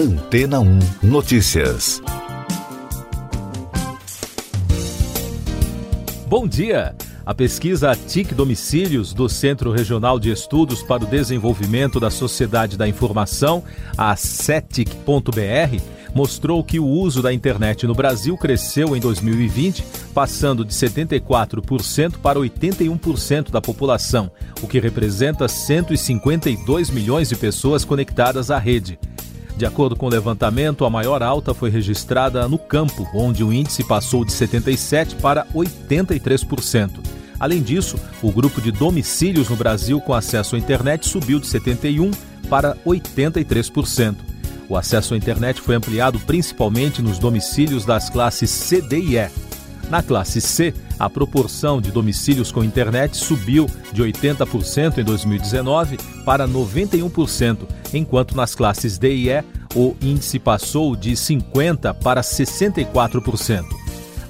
Antena 1 Notícias. Bom dia! A pesquisa TIC Domicílios do Centro Regional de Estudos para o Desenvolvimento da Sociedade da Informação, a CETIC.br, mostrou que o uso da internet no Brasil cresceu em 2020, passando de 74% para 81% da população, o que representa 152 milhões de pessoas conectadas à rede. De acordo com o levantamento, a maior alta foi registrada no campo, onde o índice passou de 77% para 83%. Além disso, o grupo de domicílios no Brasil com acesso à internet subiu de 71% para 83%. O acesso à internet foi ampliado principalmente nos domicílios das classes C, D e E. Na classe C, a proporção de domicílios com internet subiu de 80% em 2019 para 91%, enquanto nas classes D e E o índice passou de 50% para 64%.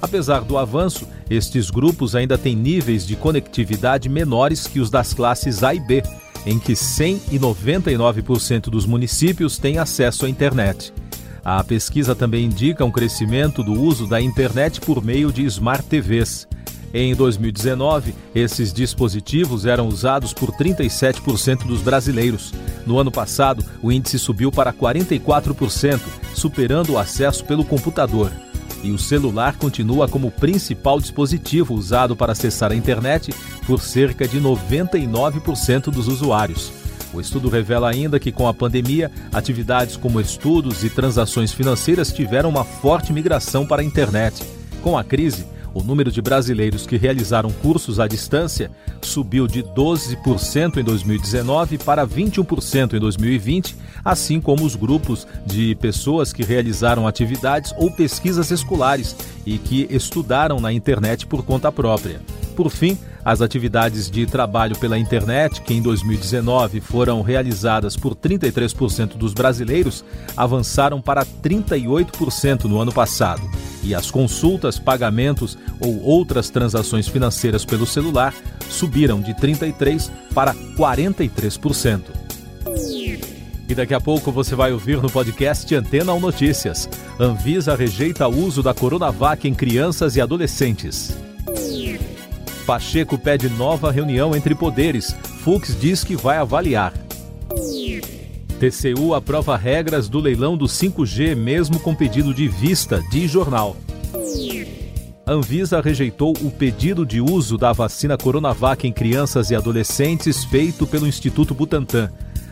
Apesar do avanço, estes grupos ainda têm níveis de conectividade menores que os das classes A e B, em que 100 e 99% dos municípios têm acesso à internet. A pesquisa também indica um crescimento do uso da internet por meio de smart TVs. Em 2019, esses dispositivos eram usados por 37% dos brasileiros. No ano passado, o índice subiu para 44%, superando o acesso pelo computador e o celular continua como principal dispositivo usado para acessar a internet por cerca de 99% dos usuários. O estudo revela ainda que, com a pandemia, atividades como estudos e transações financeiras tiveram uma forte migração para a internet. Com a crise, o número de brasileiros que realizaram cursos à distância subiu de 12% em 2019 para 21% em 2020, assim como os grupos de pessoas que realizaram atividades ou pesquisas escolares e que estudaram na internet por conta própria. Por fim, as atividades de trabalho pela internet, que em 2019 foram realizadas por 33% dos brasileiros, avançaram para 38% no ano passado e as consultas, pagamentos ou outras transações financeiras pelo celular subiram de 33% para 43%. E daqui a pouco você vai ouvir no podcast Antena 1 Notícias. Anvisa rejeita o uso da Coronavac em crianças e adolescentes. Pacheco pede nova reunião entre poderes. Fux diz que vai avaliar. TCU aprova regras do leilão do 5G, mesmo com pedido de vista, de jornal. Anvisa rejeitou o pedido de uso da vacina Coronavac em crianças e adolescentes feito pelo Instituto Butantan.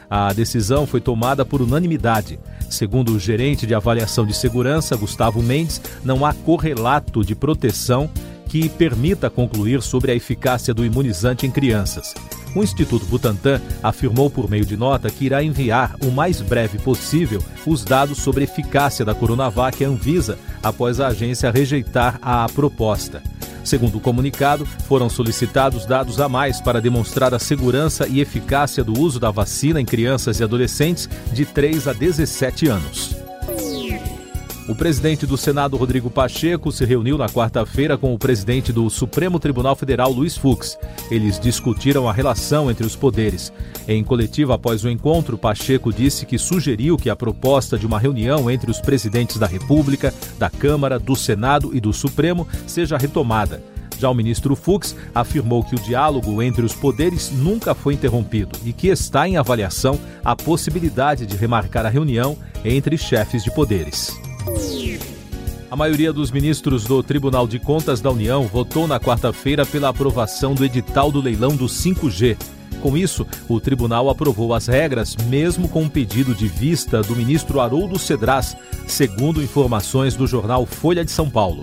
A decisão foi tomada por unanimidade. Segundo o gerente de avaliação de segurança, Gustavo Mendes, não há correlato de proteção que permita concluir sobre a eficácia do imunizante em crianças. O Instituto Butantan afirmou por meio de nota que irá enviar o mais breve possível os dados sobre a eficácia da Coronavac à Anvisa após a agência rejeitar a proposta. Segundo o comunicado, foram solicitados dados a mais para demonstrar a segurança e eficácia do uso da vacina em crianças e adolescentes de 3 a 17 anos. O presidente do Senado, Rodrigo Pacheco, se reuniu na quarta-feira com o presidente do Supremo Tribunal Federal, Luiz Fux. Eles discutiram a relação entre os poderes. Em coletiva após o encontro, Pacheco disse que sugeriu que a proposta de uma reunião entre os presidentes da República, da Câmara, do Senado e do Supremo seja retomada. Já o ministro Fux afirmou que o diálogo entre os poderes nunca foi interrompido e que está em avaliação a possibilidade de remarcar a reunião entre chefes de poderes. A maioria dos ministros do Tribunal de Contas da União votou na quarta-feira pela aprovação do edital do leilão do 5G. Com isso, o tribunal aprovou as regras, mesmo com um pedido de vista do ministro Haroldo Cedras, segundo informações do jornal Folha de São Paulo.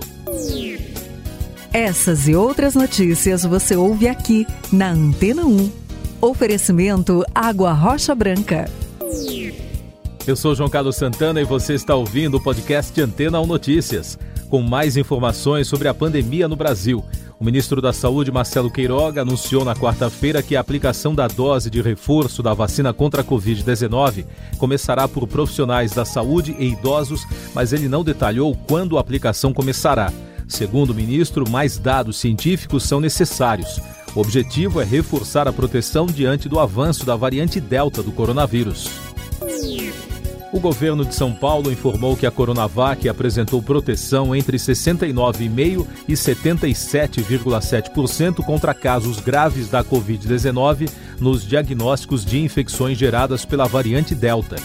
Essas e outras notícias você ouve aqui na Antena 1. Oferecimento Água Rocha Branca. Eu sou João Carlos Santana e você está ouvindo o podcast Antena 1 Notícias, com mais informações sobre a pandemia no Brasil. O ministro da Saúde, Marcelo Queiroga, anunciou na quarta-feira que a aplicação da dose de reforço da vacina contra a Covid-19 começará por profissionais da saúde e idosos, mas ele não detalhou quando a aplicação começará. Segundo o ministro, mais dados científicos são necessários. O objetivo é reforçar a proteção diante do avanço da variante Delta do coronavírus. O governo de São Paulo informou que a Coronavac apresentou proteção entre 69,5% e 77,7% contra casos graves da Covid-19 nos diagnósticos de infecções geradas pela variante Delta.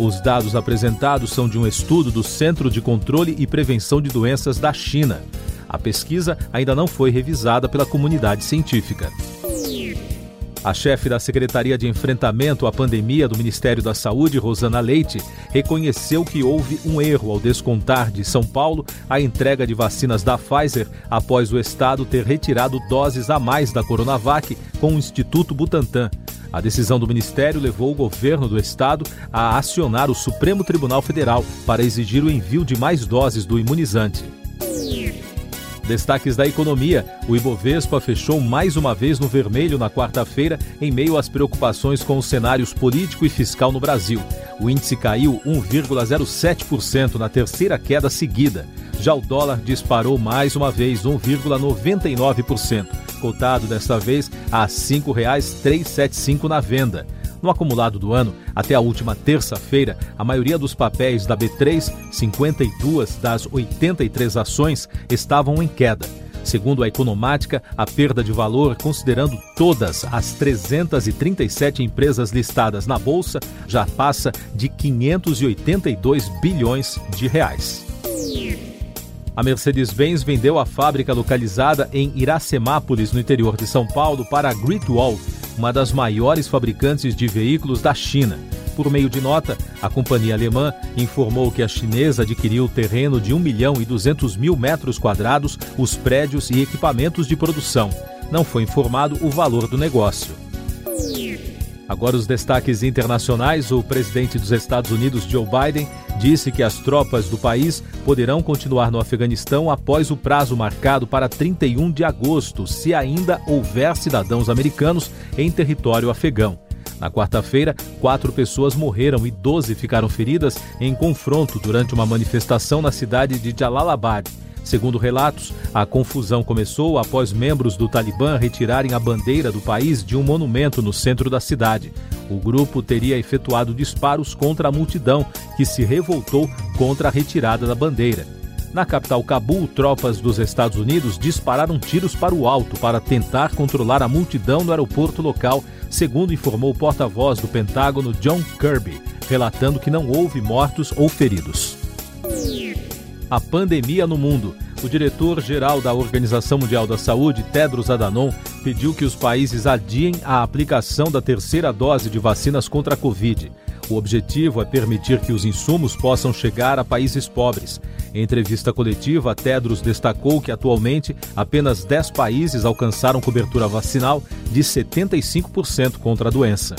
Os dados apresentados são de um estudo do Centro de Controle e Prevenção de Doenças da China. A pesquisa ainda não foi revisada pela comunidade científica. A chefe da Secretaria de Enfrentamento à Pandemia do Ministério da Saúde, Rosana Leite, reconheceu que houve um erro ao descontar de São Paulo a entrega de vacinas da Pfizer após o estado ter retirado doses a mais da Coronavac com o Instituto Butantan. A decisão do Ministério levou o governo do estado a acionar o Supremo Tribunal Federal para exigir o envio de mais doses do imunizante. Destaques da economia: o Ibovespa fechou mais uma vez no vermelho na quarta-feira, em meio às preocupações com os cenários político e fiscal no Brasil. O índice caiu 1,07% na terceira queda seguida. Já o dólar disparou mais uma vez 1,99%, cotado desta vez a R$ 5,375 na venda. No acumulado do ano, até a última terça-feira, a maioria dos papéis da B3, 52 das 83 ações, estavam em queda. Segundo a Economática, a perda de valor, considerando todas as 337 empresas listadas na bolsa, já passa de 582 bilhões de reais. A Mercedes-Benz vendeu a fábrica localizada em Iracemápolis, no interior de São Paulo, para a Great Wall, uma das maiores fabricantes de veículos da China. Por meio de nota, a companhia alemã informou que a chinesa adquiriu terreno de 1 milhão e 200 mil metros quadrados, os prédios e equipamentos de produção. Não foi informado o valor do negócio. Agora os destaques internacionais. O presidente dos Estados Unidos, Joe Biden, disse que as tropas do país poderão continuar no Afeganistão após o prazo marcado para 31 de agosto, se ainda houver cidadãos americanos em território afegão. Na quarta-feira, quatro pessoas morreram e 12 ficaram feridas em confronto durante uma manifestação na cidade de Jalalabad. Segundo relatos, a confusão começou após membros do Talibã retirarem a bandeira do país de um monumento no centro da cidade. O grupo teria efetuado disparos contra a multidão, que se revoltou contra a retirada da bandeira. Na capital Cabul, tropas dos Estados Unidos dispararam tiros para o alto para tentar controlar a multidão no aeroporto local, segundo informou o porta-voz do Pentágono John Kirby, relatando que não houve mortos ou feridos a pandemia no mundo. O diretor-geral da Organização Mundial da Saúde, Tedros Adhanom, pediu que os países adiem a aplicação da terceira dose de vacinas contra a Covid. O objetivo é permitir que os insumos possam chegar a países pobres. Em entrevista coletiva, Tedros destacou que atualmente apenas 10 países alcançaram cobertura vacinal de 75% contra a doença.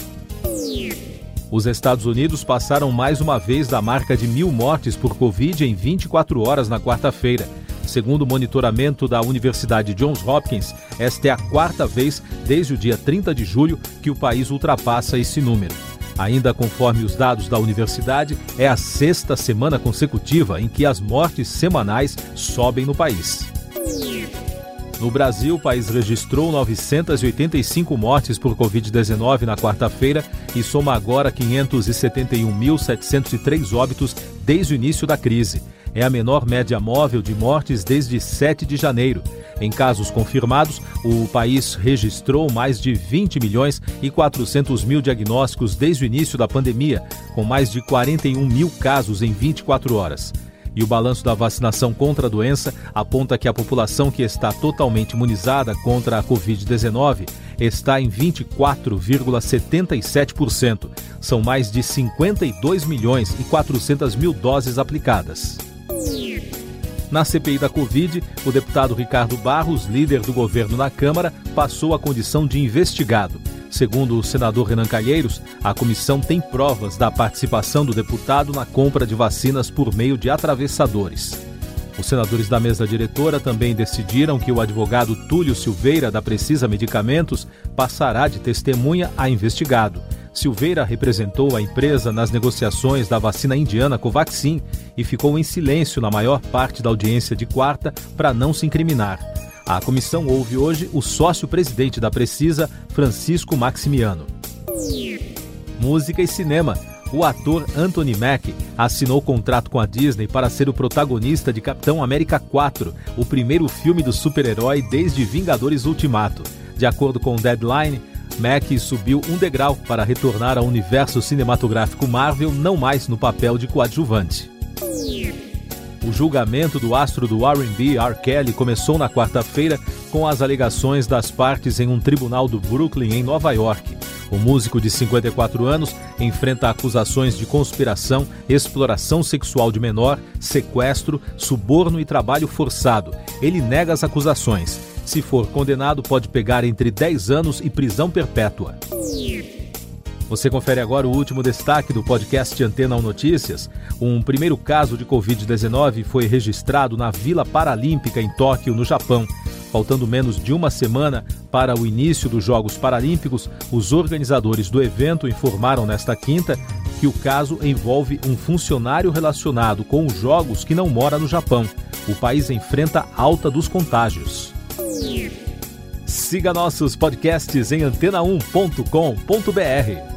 Os Estados Unidos passaram mais uma vez da marca de mil mortes por Covid em 24 horas na quarta-feira. Segundo o monitoramento da Universidade Johns Hopkins, esta é a quarta vez desde o dia 30 de julho que o país ultrapassa esse número. Ainda conforme os dados da universidade, é a sexta semana consecutiva em que as mortes semanais sobem no país. No Brasil, o país registrou 985 mortes por Covid-19 na quarta-feira e soma agora 571.703 óbitos desde o início da crise. É a menor média móvel de mortes desde 7 de janeiro. Em casos confirmados, o país registrou mais de 20 milhões e 400 mil diagnósticos desde o início da pandemia, com mais de 41 mil casos em 24 horas. E o balanço da vacinação contra a doença aponta que a população que está totalmente imunizada contra a Covid-19 está em 24,77%. São mais de 52 milhões e 400 mil doses aplicadas. Na CPI da Covid, o deputado Ricardo Barros, líder do governo na Câmara, passou a condição de investigado. Segundo o senador Renan Calheiros, a comissão tem provas da participação do deputado na compra de vacinas por meio de atravessadores. Os senadores da mesa diretora também decidiram que o advogado Túlio Silveira, da Precisa Medicamentos, passará de testemunha a investigado. Silveira representou a empresa nas negociações da vacina indiana Covaxin e ficou em silêncio na maior parte da audiência de quarta para não se incriminar. A comissão ouve hoje o sócio-presidente da Precisa, Francisco Maximiano. Música e cinema. o ator Anthony Mack assinou contrato com a Disney para ser o protagonista de Capitão América 4, o primeiro filme do super-herói desde Vingadores Ultimato. De acordo com o Deadline, Mack subiu um degrau para retornar ao universo cinematográfico Marvel, não mais no papel de coadjuvante. O julgamento do astro do R&B, R. Kelly, começou na quarta-feira com as alegações das partes em um tribunal do Brooklyn, em Nova York. O músico de 54 anos enfrenta acusações de conspiração, exploração sexual de menor, sequestro, suborno e trabalho forçado. Ele nega as acusações. Se for condenado, pode pegar entre 10 anos e prisão perpétua. Você confere agora o último destaque do podcast Antena 1 Notícias. Um primeiro caso de Covid-19 foi registrado na Vila Paralímpica em Tóquio, no Japão. Faltando menos de uma semana para o início dos Jogos Paralímpicos, os organizadores do evento informaram nesta quinta que o caso envolve um funcionário relacionado com os Jogos que não mora no Japão. O país enfrenta alta dos contágios. Siga nossos podcasts em antena1.com.br.